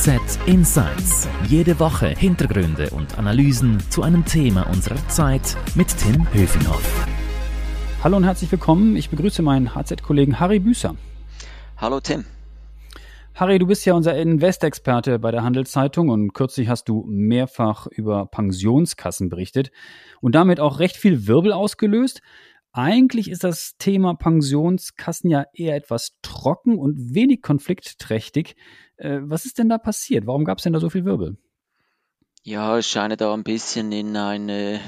NZZ Insights. Jede Woche Hintergründe und Analysen zu einem Thema unserer Zeit mit Tim Höfinghoff. Hallo und herzlich willkommen. Ich begrüße meinen HZ-Kollegen Harry Büßer. Hallo Tim. Harry, du bist ja unser Investexperte bei der Handelszeitung und kürzlich hast du mehrfach über Pensionskassen berichtet und damit auch recht viel Wirbel ausgelöst. Eigentlich ist das Thema Pensionskassen ja eher etwas trocken und wenig konfliktträchtig. Äh, was ist denn da passiert? Warum gab es denn da so viel Wirbel? Ja, ich scheine da ein bisschen in ein äh,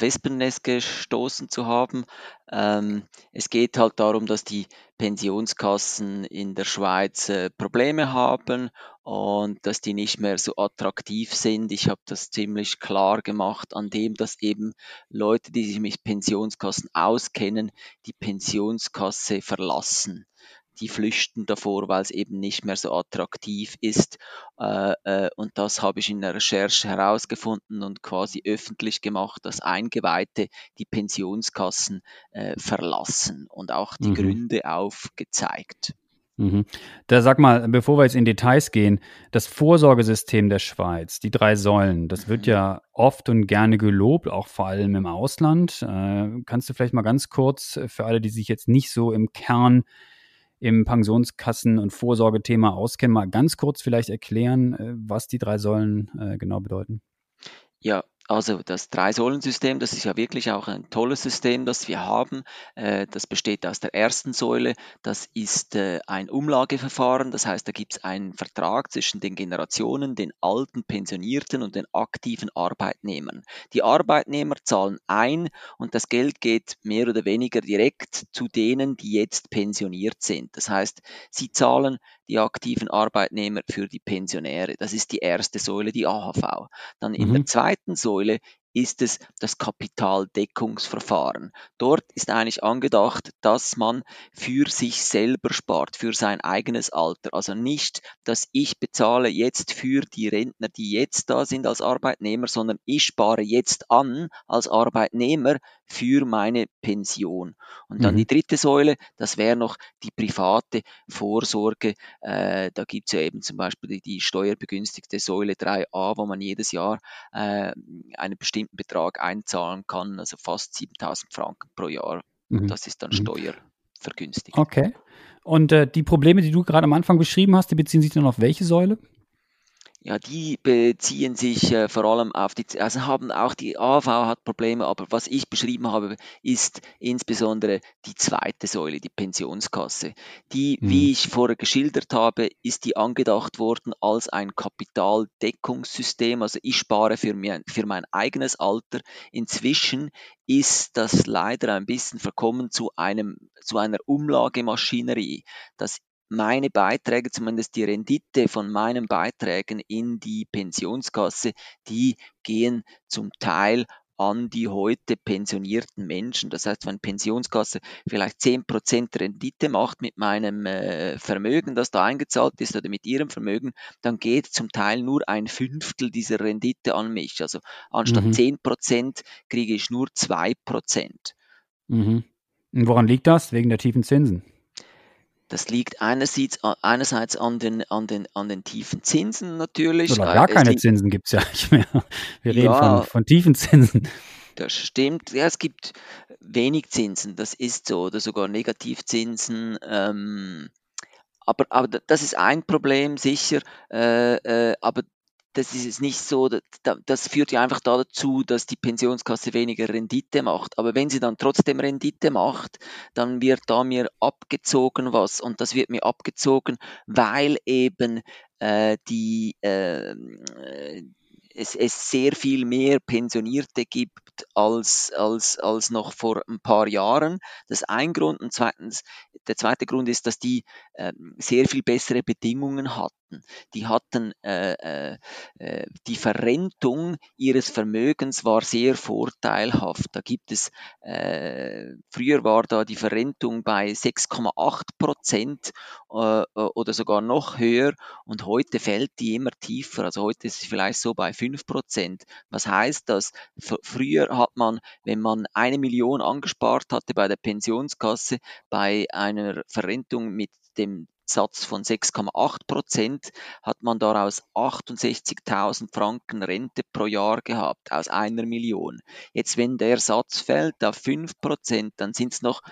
Wespennest gestoßen zu haben. Ähm, es geht halt darum, dass die Pensionskassen in der Schweiz äh, Probleme haben und dass die nicht mehr so attraktiv sind. Ich habe das ziemlich klar gemacht an dem, dass eben Leute, die sich mit Pensionskassen auskennen, die Pensionskasse verlassen die flüchten davor, weil es eben nicht mehr so attraktiv ist. Äh, äh, und das habe ich in der Recherche herausgefunden und quasi öffentlich gemacht, dass Eingeweihte die Pensionskassen äh, verlassen und auch die mhm. Gründe aufgezeigt. Mhm. Da sag mal, bevor wir jetzt in Details gehen, das Vorsorgesystem der Schweiz, die drei Säulen, das wird mhm. ja oft und gerne gelobt, auch vor allem im Ausland. Äh, kannst du vielleicht mal ganz kurz für alle, die sich jetzt nicht so im Kern im Pensionskassen- und Vorsorgethema auskennen, mal ganz kurz vielleicht erklären, äh, was die drei Säulen äh, genau bedeuten? Ja, also das Drei-Säulen-System, das ist ja wirklich auch ein tolles System, das wir haben. Äh, das besteht aus der ersten Säule, das ist äh, ein Umlageverfahren, das heißt, da gibt es einen Vertrag zwischen den Generationen, den alten Pensionierten und den aktiven Arbeitnehmern. Die Arbeitnehmer zahlen ein und das Geld geht mehr oder weniger direkt zu denen, die jetzt pensioniert sind. Das heißt, sie zahlen die aktiven Arbeitnehmer für die Pensionäre. Das ist die erste Säule, die AHV. Dann in mhm. der zweiten Säule ist es das Kapitaldeckungsverfahren. Dort ist eigentlich angedacht, dass man für sich selber spart, für sein eigenes Alter. Also nicht, dass ich bezahle jetzt für die Rentner, die jetzt da sind als Arbeitnehmer, sondern ich spare jetzt an als Arbeitnehmer für meine Pension. Und dann mhm. die dritte Säule, das wäre noch die private Vorsorge. Äh, da gibt es ja eben zum Beispiel die, die, steuerbegünstigte Säule 3a, wo man jedes Jahr äh, einen bestimmten Betrag einzahlen kann, also fast 7000 Franken pro Jahr. Mhm. Das ist dann mhm. steuervergünstigt. Okay. Und äh, die Probleme, die du gerade am Anfang beschrieben hast, die beziehen sich dann auf welche Säule? Ja, die beziehen sich äh, vor allem auf die, also haben auch die AV hat Probleme, aber was ich beschrieben habe, ist insbesondere die zweite Säule, die Pensionskasse. Die, mhm. wie ich vorher geschildert habe, ist die angedacht worden als ein Kapitaldeckungssystem. Also ich spare für, mir, für mein eigenes Alter. Inzwischen ist das leider ein bisschen verkommen zu einem, zu einer Umlagemaschinerie. Das meine Beiträge, zumindest die Rendite von meinen Beiträgen in die Pensionskasse, die gehen zum Teil an die heute pensionierten Menschen. Das heißt, wenn Pensionskasse vielleicht 10% Rendite macht mit meinem äh, Vermögen, das da eingezahlt ist oder mit ihrem Vermögen, dann geht zum Teil nur ein Fünftel dieser Rendite an mich. Also anstatt mhm. 10% kriege ich nur 2%. Mhm. Und woran liegt das? Wegen der tiefen Zinsen? Das liegt einerseits, einerseits an, den, an, den, an den tiefen Zinsen natürlich. Oder gar keine Zinsen gibt es ja nicht mehr. Wir reden ja, von, von tiefen Zinsen. Das stimmt. Ja, es gibt wenig Zinsen, das ist so, oder sogar Negativzinsen. Ähm, aber, aber das ist ein Problem, sicher. Äh, äh, aber das ist jetzt nicht so, das führt ja einfach dazu, dass die Pensionskasse weniger Rendite macht. Aber wenn sie dann trotzdem Rendite macht, dann wird da mir abgezogen was und das wird mir abgezogen, weil eben äh, die, äh, es, es sehr viel mehr Pensionierte gibt als, als, als noch vor ein paar Jahren. Das ist ein Grund. Und zweitens, der zweite Grund ist, dass die äh, sehr viel bessere Bedingungen hatten. Die hatten äh, äh, äh, die Verrentung ihres Vermögens war sehr vorteilhaft. Da gibt es äh, früher war da die Verrentung bei 6,8 Prozent äh, oder sogar noch höher und heute fällt die immer tiefer. Also heute ist es vielleicht so bei 5 Prozent. Was heißt das? Früher hat man, wenn man eine Million angespart hatte bei der Pensionskasse, bei einer Verrentung mit dem Zinssatz von 6,8 Prozent, hat man daraus 68.000 Franken Rente pro Jahr gehabt, aus einer Million. Jetzt, wenn der Satz fällt auf 5 Prozent, dann sind es noch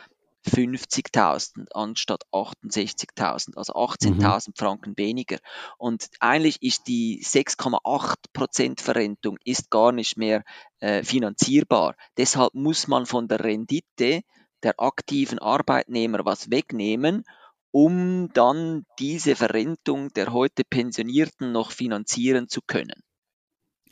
50.000 anstatt 68.000, also 18.000 mhm. Franken weniger. Und eigentlich ist die 6,8% Verrentung ist gar nicht mehr äh, finanzierbar. Deshalb muss man von der Rendite der aktiven Arbeitnehmer was wegnehmen, um dann diese Verrentung der heute Pensionierten noch finanzieren zu können.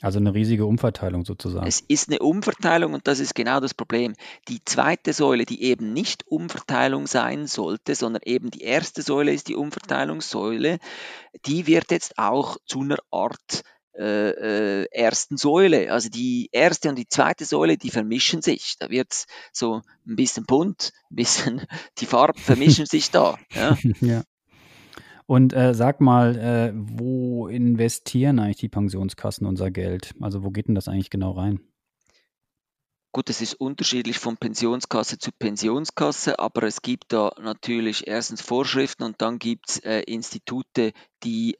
Also eine riesige Umverteilung sozusagen. Es ist eine Umverteilung und das ist genau das Problem. Die zweite Säule, die eben nicht Umverteilung sein sollte, sondern eben die erste Säule ist die Umverteilungssäule, die wird jetzt auch zu einer Art äh, äh, ersten Säule. Also die erste und die zweite Säule, die vermischen sich. Da wird so ein bisschen bunt, ein bisschen die Farben vermischen sich da. Ja. ja. Und äh, sag mal, äh, wo investieren eigentlich die Pensionskassen unser Geld? Also wo geht denn das eigentlich genau rein? Gut, es ist unterschiedlich von Pensionskasse zu Pensionskasse, aber es gibt da natürlich erstens Vorschriften und dann gibt es äh, Institute, die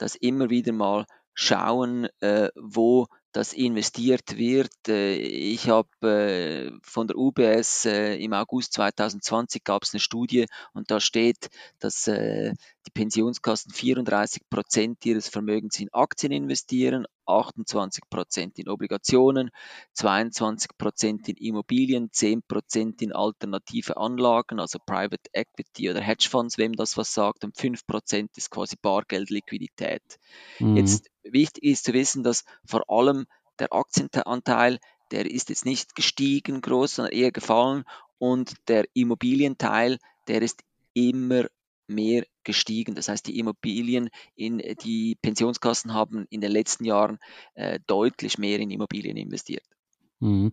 äh, äh, das immer wieder mal schauen, äh, wo das investiert wird. Äh, ich habe äh, von der UBS äh, im August 2020 gab es eine Studie und da steht, dass die Pensionskassen 34 Prozent ihres Vermögens in Aktien investieren, 28 Prozent in Obligationen, 22 Prozent in Immobilien, 10 Prozent in alternative Anlagen, also Private Equity oder Hedgefonds, wem das was sagt, und 5 Prozent ist quasi Bargeldliquidität. Mhm. Jetzt wichtig ist zu wissen, dass vor allem der Aktienanteil, der ist jetzt nicht gestiegen groß, sondern eher gefallen und der Immobilienteil, der ist immer mehr gestiegen. Das heißt, die Immobilien in die Pensionskassen haben in den letzten Jahren äh, deutlich mehr in Immobilien investiert. Mhm.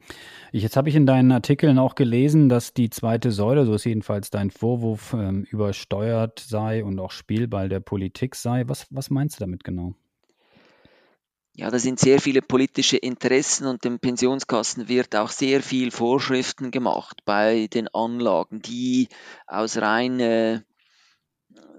Jetzt habe ich in deinen Artikeln auch gelesen, dass die zweite Säule, so ist jedenfalls dein Vorwurf, ähm, übersteuert sei und auch Spielball der Politik sei. Was, was meinst du damit genau? Ja, da sind sehr viele politische Interessen und den Pensionskassen wird auch sehr viel Vorschriften gemacht bei den Anlagen, die aus rein, äh,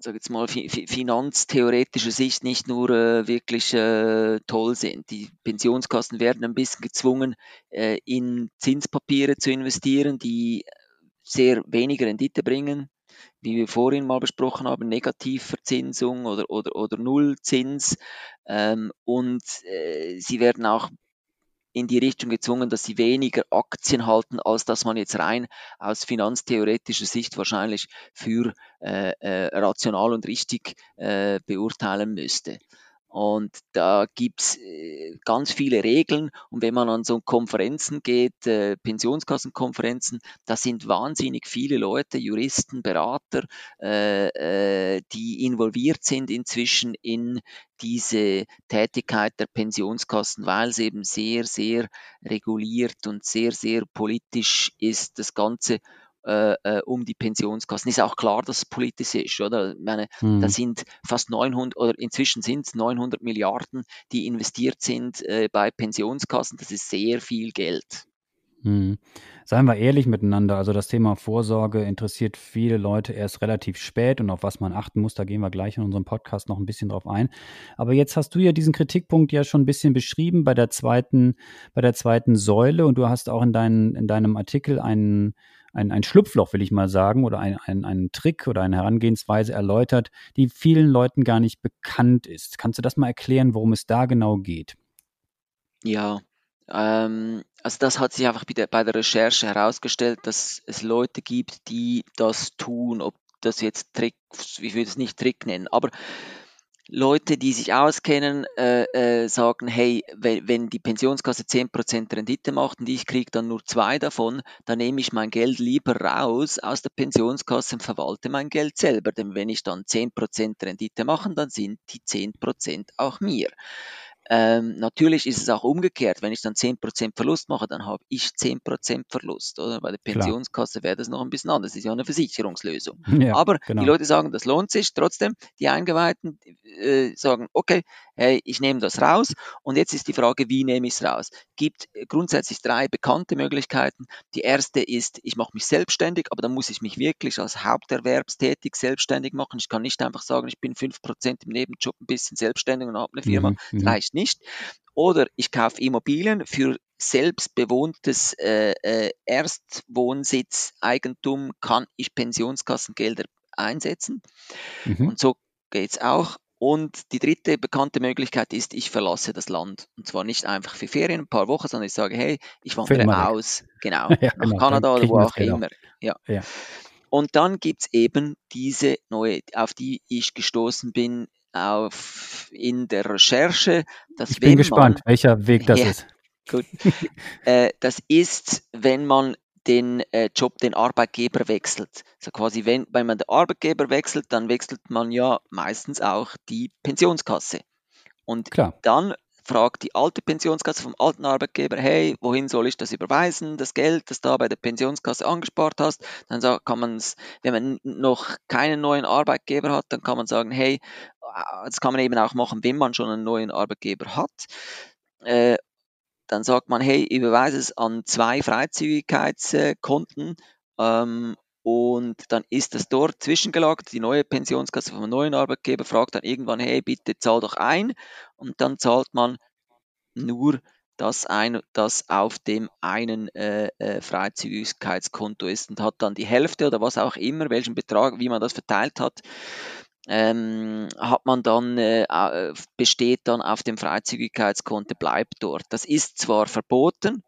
sag jetzt mal, fi finanztheoretischer Sicht nicht nur äh, wirklich äh, toll sind. Die Pensionskassen werden ein bisschen gezwungen, äh, in Zinspapiere zu investieren, die sehr wenige Rendite bringen wie wir vorhin mal besprochen haben, Negativverzinsung oder, oder, oder Nullzins. Ähm, und äh, sie werden auch in die Richtung gezwungen, dass sie weniger Aktien halten, als dass man jetzt rein aus finanztheoretischer Sicht wahrscheinlich für äh, äh, rational und richtig äh, beurteilen müsste. Und da gibt's äh, ganz viele Regeln. Und wenn man an so Konferenzen geht, äh, Pensionskassenkonferenzen, da sind wahnsinnig viele Leute, Juristen, Berater, äh, äh, die involviert sind inzwischen in diese Tätigkeit der Pensionskassen, weil es eben sehr, sehr reguliert und sehr, sehr politisch ist, das Ganze äh, äh, um die Pensionskassen. Ist auch klar, dass es politisch ist, oder? Ich meine, mhm. da sind fast 900 oder inzwischen sind es 900 Milliarden, die investiert sind äh, bei Pensionskassen. Das ist sehr viel Geld. Mhm. Seien wir ehrlich miteinander, also das Thema Vorsorge interessiert viele Leute erst relativ spät und auf was man achten muss, da gehen wir gleich in unserem Podcast noch ein bisschen drauf ein. Aber jetzt hast du ja diesen Kritikpunkt ja schon ein bisschen beschrieben bei der zweiten, bei der zweiten Säule und du hast auch in, dein, in deinem Artikel einen ein, ein Schlupfloch, will ich mal sagen, oder ein, ein, einen Trick oder eine Herangehensweise erläutert, die vielen Leuten gar nicht bekannt ist. Kannst du das mal erklären, worum es da genau geht? Ja, ähm, also das hat sich einfach bei der, bei der Recherche herausgestellt, dass es Leute gibt, die das tun, ob das jetzt Trick, ich würde es nicht Trick nennen, aber Leute, die sich auskennen, äh, äh, sagen, hey, wenn, wenn die Pensionskasse 10% Rendite macht und ich kriege dann nur zwei davon, dann nehme ich mein Geld lieber raus aus der Pensionskasse und verwalte mein Geld selber. Denn wenn ich dann 10% Rendite mache, dann sind die 10% auch mir. Ähm, natürlich ist es auch umgekehrt. Wenn ich dann 10% Verlust mache, dann habe ich 10% Verlust. Oder? Bei der Pensionskasse wäre das noch ein bisschen anders. Das ist ja eine Versicherungslösung. Ja, Aber genau. die Leute sagen, das lohnt sich. Trotzdem, die Eingeweihten äh, sagen, okay, hey, ich nehme das raus. Und jetzt ist die Frage, wie nehme ich es raus? Gibt grundsätzlich drei bekannte Möglichkeiten. Die erste ist, ich mache mich selbstständig, aber dann muss ich mich wirklich als Haupterwerbstätig selbstständig machen. Ich kann nicht einfach sagen, ich bin 5% im Nebenjob ein bisschen selbstständig und habe eine Firma. Mhm, das mhm. reicht nicht. Oder ich kaufe Immobilien für selbstbewohntes äh, äh, Erstwohnsitz-Eigentum kann ich Pensionskassengelder einsetzen. Mhm. Und so geht es auch. Und die dritte bekannte Möglichkeit ist, ich verlasse das Land. Und zwar nicht einfach für Ferien, ein paar Wochen, sondern ich sage, hey, ich wandere aus, genau, ja, nach genau. Kanada oder wo auch immer. Ja. ja. Und dann gibt es eben diese neue, auf die ich gestoßen bin, auf, in der Recherche. Dass ich bin gespannt, man, welcher Weg das ja, ist. Gut. äh, das ist, wenn man den äh, Job, den Arbeitgeber wechselt. Also quasi, wenn, wenn man den Arbeitgeber wechselt, dann wechselt man ja meistens auch die Pensionskasse. Und Klar. dann fragt die alte Pensionskasse vom alten Arbeitgeber, hey, wohin soll ich das überweisen, das Geld, das da bei der Pensionskasse angespart hast, dann kann man es, wenn man noch keinen neuen Arbeitgeber hat, dann kann man sagen, hey, das kann man eben auch machen, wenn man schon einen neuen Arbeitgeber hat. Äh, dann sagt man, hey, überweise es an zwei Freizügigkeitskonten ähm, und dann ist das dort zwischengelagert. Die neue Pensionskasse vom neuen Arbeitgeber fragt dann irgendwann, hey, bitte zahl doch ein. Und dann zahlt man nur das ein, das auf dem einen äh, äh, Freizügigkeitskonto ist und hat dann die Hälfte oder was auch immer, welchen Betrag, wie man das verteilt hat, ähm, hat man dann, äh, besteht dann auf dem Freizügigkeitskonto, bleibt dort. Das ist zwar verboten,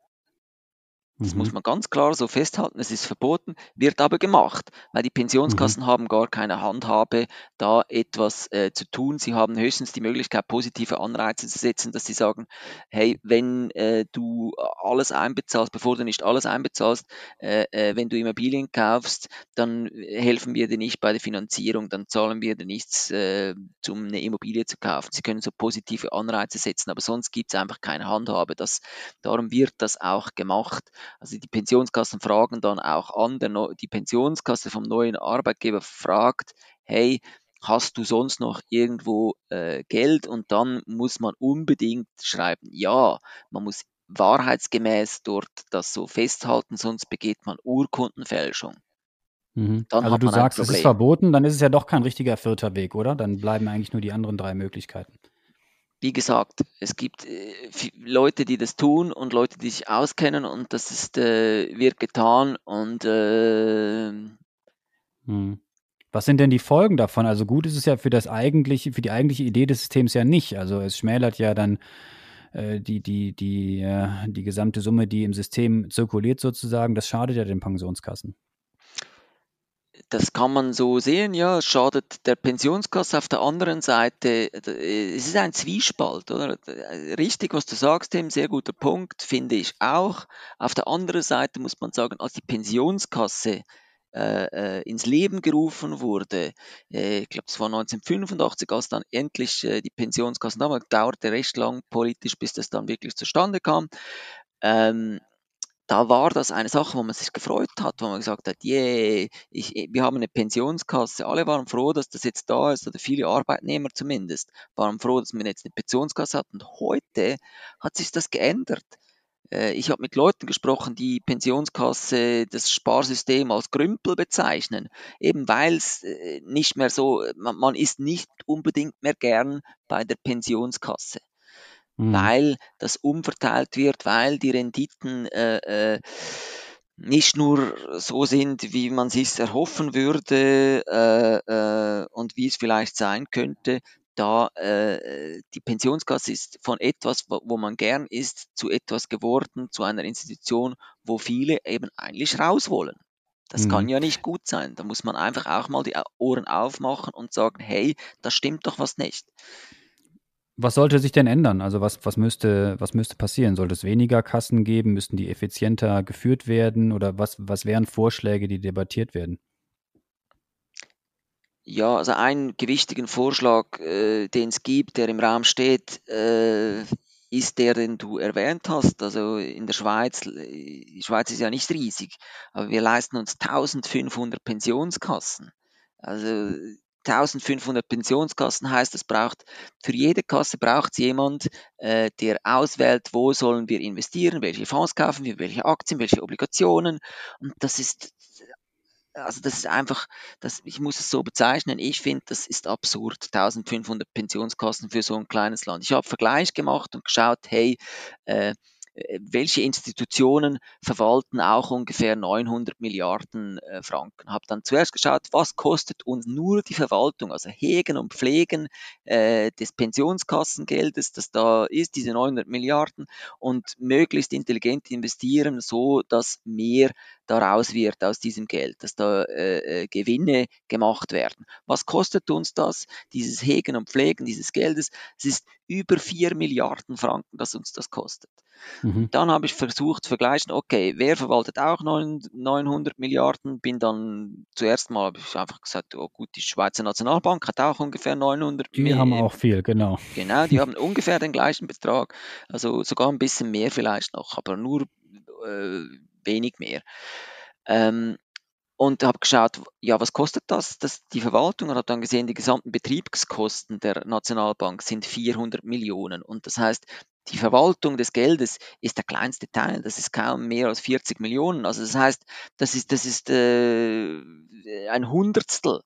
das mhm. muss man ganz klar so festhalten. Es ist verboten, wird aber gemacht, weil die Pensionskassen mhm. haben gar keine Handhabe, da etwas äh, zu tun. Sie haben höchstens die Möglichkeit, positive Anreize zu setzen, dass sie sagen, hey, wenn äh, du alles einbezahlst, bevor du nicht alles einbezahlst, äh, äh wenn du Immobilien kaufst, dann helfen wir dir nicht bei der Finanzierung, dann zahlen wir dir nichts, äh, um eine Immobilie zu kaufen. Sie können so positive Anreize setzen, aber sonst gibt es einfach keine Handhabe. Das, darum wird das auch gemacht. Also die Pensionskassen fragen dann auch an, die Pensionskasse vom neuen Arbeitgeber fragt, hey, hast du sonst noch irgendwo äh, Geld? Und dann muss man unbedingt schreiben, ja, man muss wahrheitsgemäß dort das so festhalten, sonst begeht man Urkundenfälschung. Mhm. also du sagst, es ist verboten, dann ist es ja doch kein richtiger vierter Weg, oder? Dann bleiben eigentlich nur die anderen drei Möglichkeiten wie gesagt, es gibt äh, Leute, die das tun und Leute, die sich auskennen und das ist, äh, wird getan und äh, hm. Was sind denn die Folgen davon? Also gut ist es ja für das eigentliche, für die eigentliche Idee des Systems ja nicht. Also es schmälert ja dann äh, die, die, die, äh, die gesamte Summe, die im System zirkuliert sozusagen. Das schadet ja den Pensionskassen. Das kann man so sehen, ja, es schadet der Pensionskasse. Auf der anderen Seite, äh, es ist ein Zwiespalt, oder? Richtig, was du sagst, Tim, sehr guter Punkt, finde ich auch. Auf der anderen Seite muss man sagen, als die Pensionskasse äh, äh ins Leben gerufen wurde, äh, ich glaube, es war 1985, als dann endlich die Pensionskasse, damals dauerte recht lang politisch, bis das dann wirklich zustande kam. Ähm, da war das eine Sache, wo man sich gefreut hat, wo man gesagt hat, yeah, ich, wir haben eine Pensionskasse. Alle waren froh, dass das jetzt da ist, oder viele Arbeitnehmer zumindest waren froh, dass man jetzt eine Pensionskasse hat. Und heute hat sich das geändert. Äh, ich habe mit Leuten gesprochen, die Pensionskasse, das Sparsystem als Grümpel bezeichnen, eben weil es äh, nicht mehr so, man, man ist nicht unbedingt mehr gern bei der Pensionskasse mhm. weil das umverteilt wird, weil die Renditen äh, äh, nicht nur so sind, wie man sich erhoffen würde äh, äh, und wie es vielleicht sein könnte, da äh, die Pensionskasse ist von etwas, wo, wo, man gern ist, zu etwas geworden, zu einer Institution, wo viele eben eigentlich raus wollen. Das mhm. kann ja nicht gut sein. Da muss man einfach auch mal die Ohren aufmachen und sagen, hey, da stimmt doch was nicht. Was sollte sich denn ändern? Also was, was, müsste, was müsste passieren? Sollte es weniger Kassen geben? Müssten die effizienter geführt werden? Oder was, was wären Vorschläge, die debattiert werden? Ja, also einen gewichtigen Vorschlag, äh, den es gibt, der im Raum steht, äh, ist der, den du erwähnt hast. Also in der Schweiz, die Schweiz ist ja nicht riesig, aber wir leisten uns 1500 Pensionskassen. Also 1500 Pensionskassen heißt, es braucht für jede Kasse braucht es jemand, äh, der auswählt, wo sollen wir investieren, welche Fonds kaufen wir, welche Aktien, welche Obligationen. Und das ist also das ist einfach, das, ich muss es so bezeichnen, ich finde, das ist absurd, 1500 Pensionskassen für so ein kleines Land. Ich habe Vergleich gemacht und geschaut, hey, äh, welche Institutionen verwalten auch ungefähr 900 Milliarden äh, Franken. Habe dann zuerst geschaut, was kostet uns nur die Verwaltung, also Hegen und Pflegen äh, des Pensionskassengeldes, das da ist, diese 900 Milliarden und möglichst intelligent investieren, so dass mehr daraus wird aus diesem Geld, dass da äh, äh Gewinne gemacht werden. Was kostet uns das, dieses Hegen und Pflegen dieses Geldes? Es ist über 4 Milliarden Franken, dass uns das kostet. Mhm. Dann habe ich versucht zu vergleichen, okay, wer verwaltet auch 900 Milliarden? Bin dann zuerst mal habe ich einfach gesagt, oh gut, die Schweizer Nationalbank hat auch ungefähr 900 Die Milliarden. haben auch viel, genau. Genau, die haben ungefähr den gleichen Betrag, also sogar ein bisschen mehr vielleicht noch, aber nur äh, wenig mehr. Ähm, und habe geschaut, ja, was kostet das, das die Verwaltung und habe dann gesehen, die gesamten Betriebskosten der Nationalbank sind 400 Millionen. Und das heißt, die Verwaltung des Geldes ist der kleinste Teil, das ist kaum mehr als 40 Millionen. Also das heißt, das ist, das ist äh, ein Hundertstel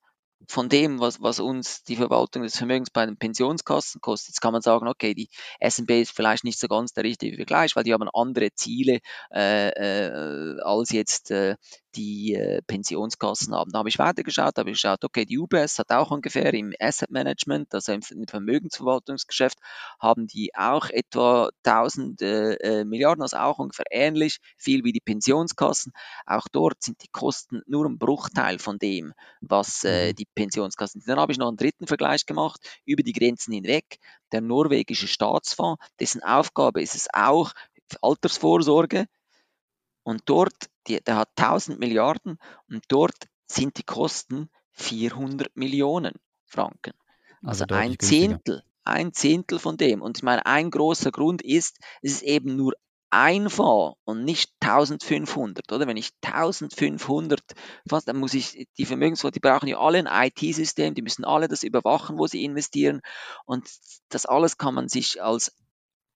von dem, was, was uns die Verwaltung des Vermögens bei den Pensionskassen kostet. Jetzt kann man sagen, okay, die SNB ist vielleicht nicht so ganz der richtige Vergleich, weil die haben andere Ziele äh, äh, als jetzt äh, die äh, Pensionskassen haben. Da habe ich weitergeschaut, habe ich geschaut, okay, die UBS hat auch ungefähr im Asset Management, also im, im Vermögensverwaltungsgeschäft, haben die auch etwa 1000 äh, äh, Milliarden, also auch ungefähr ähnlich viel wie die Pensionskassen. Auch dort sind die Kosten nur ein Bruchteil von dem, was äh, mhm. die Pensionskassen sind. Dann habe ich noch einen dritten Vergleich gemacht über die Grenzen hinweg. Der norwegische Staatsfonds, dessen Aufgabe ist es auch, Altersvorsorge und dort, die, der hat 1000 Milliarden und dort sind die Kosten 400 Millionen Franken. Also, also ein Zehntel, ein Zehntel von dem. Und ich meine, ein großer Grund ist, es ist eben nur ein Fonds und nicht 1500, oder? Wenn ich 1500 fast, dann muss ich, die Vermögensfonds, die brauchen ja alle ein IT-System, die müssen alle das überwachen, wo sie investieren und das alles kann man sich als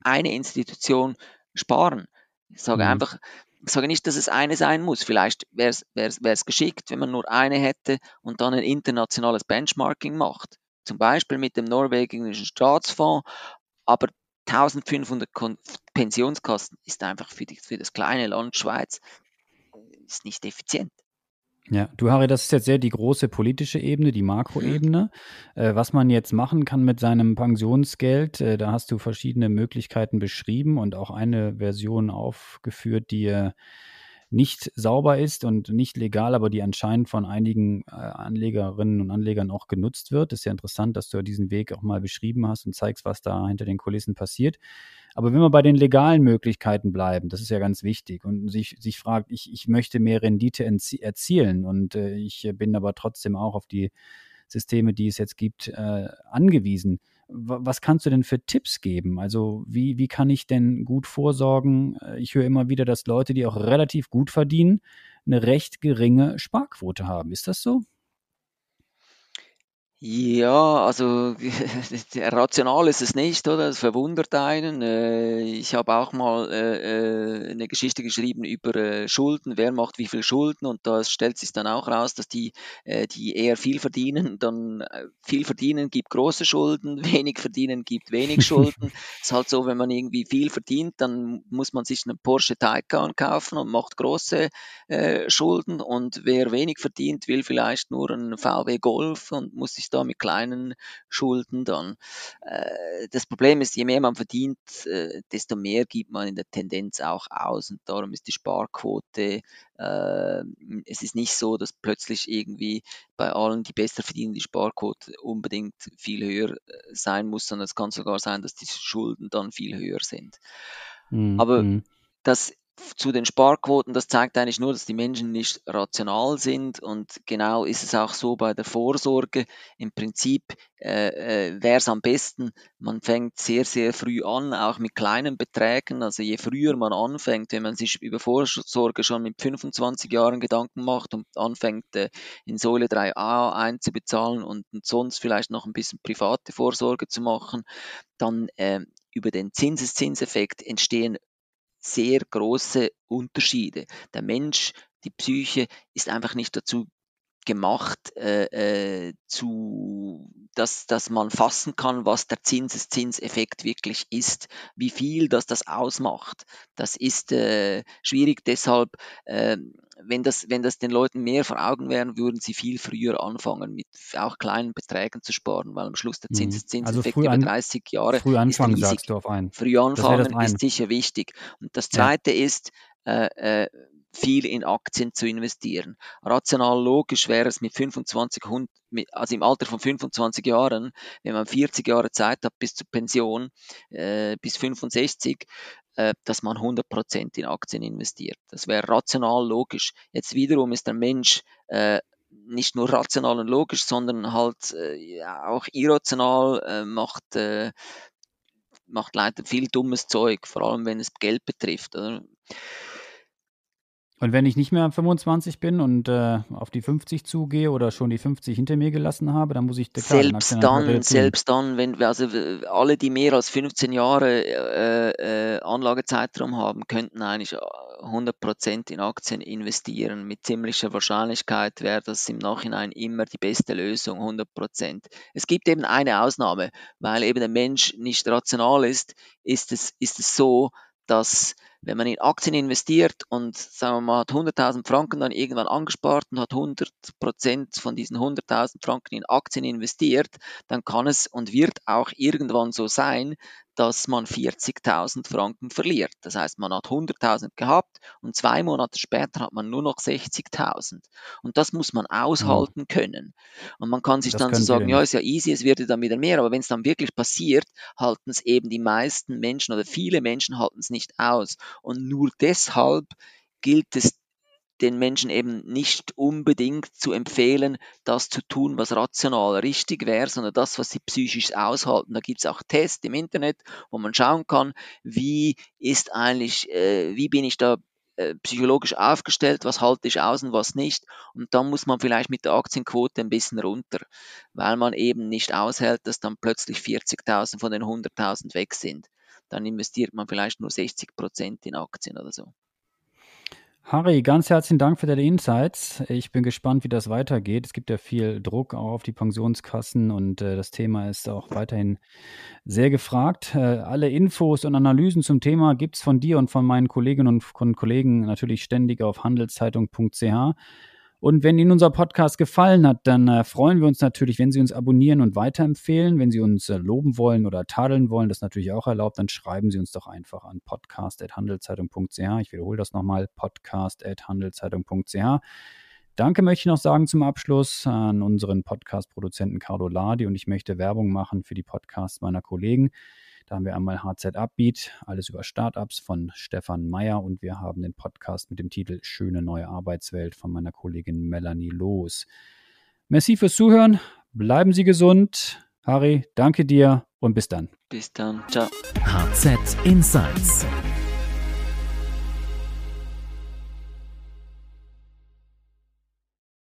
eine Institution sparen. Ich sage mhm. einfach, ich sage nicht, dass es eine sein muss. Vielleicht wäre es geschickt, wenn man nur eine hätte und dann ein internationales Benchmarking macht. Zum Beispiel mit dem norwegischen Staatsfonds. Aber 1500 Pensionskosten ist einfach für, die, für das kleine Land Schweiz ist nicht effizient. Ja, du Harry, das ist jetzt sehr die große politische Ebene, die Makroebene. Mhm. Äh, was man jetzt machen kann mit seinem Pensionsgeld, äh, da hast du verschiedene Möglichkeiten beschrieben und auch eine Version aufgeführt, die äh, nicht sauber ist und nicht legal, aber die anscheinend von einigen äh, Anlegerinnen und Anlegern auch genutzt wird. Ist ja interessant, dass du diesen Weg auch mal beschrieben hast und zeigst, was da hinter den Kulissen passiert. Aber wenn wir bei den legalen Möglichkeiten bleiben, das ist ja ganz wichtig und sich, sich fragt, ich, ich möchte mehr Rendite erzielen und äh, ich bin aber trotzdem auch auf die Systeme, die es jetzt gibt, äh, angewiesen. Was kannst du denn für Tipps geben? Also wie, wie kann ich denn gut vorsorgen? Äh, ich höre immer wieder, dass Leute, die auch relativ gut verdienen, eine recht geringe Sparquote haben. Ist das so? Ja, also rational ist es nicht, oder? Es verwundert einen. Äh, ich habe auch mal äh, äh, eine Geschichte geschrieben über Schulden, wer macht wie viel Schulden und da stellt sich dann auch raus, dass die, die eher viel verdienen, dann viel verdienen gibt große Schulden, wenig verdienen gibt wenig Schulden. ist halt so, wenn man irgendwie viel verdient, dann muss man sich einen Porsche Taycan kaufen und macht große Schulden und wer wenig verdient, will vielleicht nur einen VW Golf und muss sich da mit kleinen Schulden dann. Äh, das Problem ist, je mehr man verdient, äh, desto mehr gibt man in der Tendenz auch aus und darum ist die Sparquote, äh, es ist nicht so, dass plötzlich irgendwie bei allen, die besser verdienen, die Sparquote unbedingt viel höher sein muss, sondern es kann sogar sein, dass die Schulden dann viel höher sind. Mhm. Aber das zu den Sparquoten, das zeigt eigentlich nur, dass die Menschen nicht rational sind und genau ist es auch so bei der Vorsorge. Im Prinzip äh, äh, wäre es am besten, man fängt sehr, sehr früh an, auch mit kleinen Beträgen. Also je früher man anfängt, wenn man sich über Vorsorge schon mit 25 Jahren Gedanken macht und anfängt, äh, in Säule 3a einzubezahlen und, und sonst vielleicht noch ein bisschen private Vorsorge zu machen, dann äh, über den Zinseszinseffekt entstehen sehr große Unterschiede. Der Mensch, die Psyche ist einfach nicht dazu gemacht, äh, äh, zu, dass, dass man fassen kann, was der Zinseszinseffekt wirklich ist, wie viel das das ausmacht. Das ist äh, schwierig, deshalb, äh, wenn, das, wenn das den Leuten mehr vor Augen wären, würden sie viel früher anfangen, mit auch kleinen Beträgen zu sparen, weil am Schluss der mhm. also Zinseszinseffekt also über 30 Jahre früh anfangen, ist riesig. sagst du auf einen. Früh anfangen ist sicher wichtig. Und das Zweite ja. ist, äh, äh, viel in Aktien zu investieren. Rational logisch wäre es mit 25, also im Alter von 25 Jahren, wenn man 40 Jahre Zeit hat bis zur Pension, äh, bis 65, äh, dass man 100% in Aktien investiert. Das wäre rational logisch. Jetzt wiederum ist der Mensch äh, nicht nur rational und logisch, sondern halt äh, auch irrational, äh, macht, äh, macht leider viel dummes Zeug, vor allem wenn es Geld betrifft. Oder? Und wenn ich nicht mehr 25 bin und äh, auf die 50 zugehe oder schon die 50 hinter mir gelassen habe, dann muss ich klar, selbst dann, selbst dann, wenn also alle, die mehr als 15 Jahre äh, äh, Anlagezeitraum haben, könnten eigentlich 100% in Aktien investieren. Mit ziemlicher Wahrscheinlichkeit wäre das im Nachhinein immer die beste Lösung, 100%. Es gibt eben eine Ausnahme, weil eben der Mensch nicht rational ist, ist es, ist es so, dass wenn man in Aktien investiert und sagen wir mal, hat 100.000 Franken dann irgendwann angespart und hat 100 von diesen 100.000 Franken in Aktien investiert, dann kann es und wird auch irgendwann so sein, dass man 40.000 Franken verliert. Das heißt, man hat 100.000 gehabt und zwei Monate später hat man nur noch 60.000. Und das muss man aushalten können. Und man kann sich das dann so sagen, ja, ist ja easy, es wird dann wieder mehr. Aber wenn es dann wirklich passiert, halten es eben die meisten Menschen oder viele Menschen halten es nicht aus. Und nur deshalb gilt es den Menschen eben nicht unbedingt zu empfehlen, das zu tun, was rational richtig wäre, sondern das, was sie psychisch aushalten. Da gibt es auch Tests im Internet, wo man schauen kann, wie ist eigentlich, äh, wie bin ich da äh, psychologisch aufgestellt, was halte ich aus und was nicht. Und dann muss man vielleicht mit der Aktienquote ein bisschen runter, weil man eben nicht aushält, dass dann plötzlich 40.000 von den 100.000 weg sind. Dann investiert man vielleicht nur 60 Prozent in Aktien oder so. Harry, ganz herzlichen Dank für deine Insights. Ich bin gespannt, wie das weitergeht. Es gibt ja viel Druck auch auf die Pensionskassen und äh, das Thema ist auch weiterhin sehr gefragt. Äh, alle Infos und Analysen zum Thema gibt es von dir und von meinen Kolleginnen und Kollegen natürlich ständig auf handelszeitung.ch. Und wenn Ihnen unser Podcast gefallen hat, dann äh, freuen wir uns natürlich, wenn Sie uns abonnieren und weiterempfehlen. Wenn Sie uns äh, loben wollen oder tadeln wollen, das ist natürlich auch erlaubt, dann schreiben Sie uns doch einfach an podcast.handelszeitung.ch. Ich wiederhole das nochmal, podcast.handelszeitung.ch. Danke möchte ich noch sagen zum Abschluss an unseren Podcast-Produzenten Carlo Ladi und ich möchte Werbung machen für die Podcasts meiner Kollegen. Da haben wir einmal HZ Upbeat, alles über Startups von Stefan Meyer und wir haben den Podcast mit dem Titel Schöne neue Arbeitswelt von meiner Kollegin Melanie Loos. Merci fürs Zuhören, bleiben Sie gesund. Harry, danke dir und bis dann. Bis dann, ciao. HZ Insights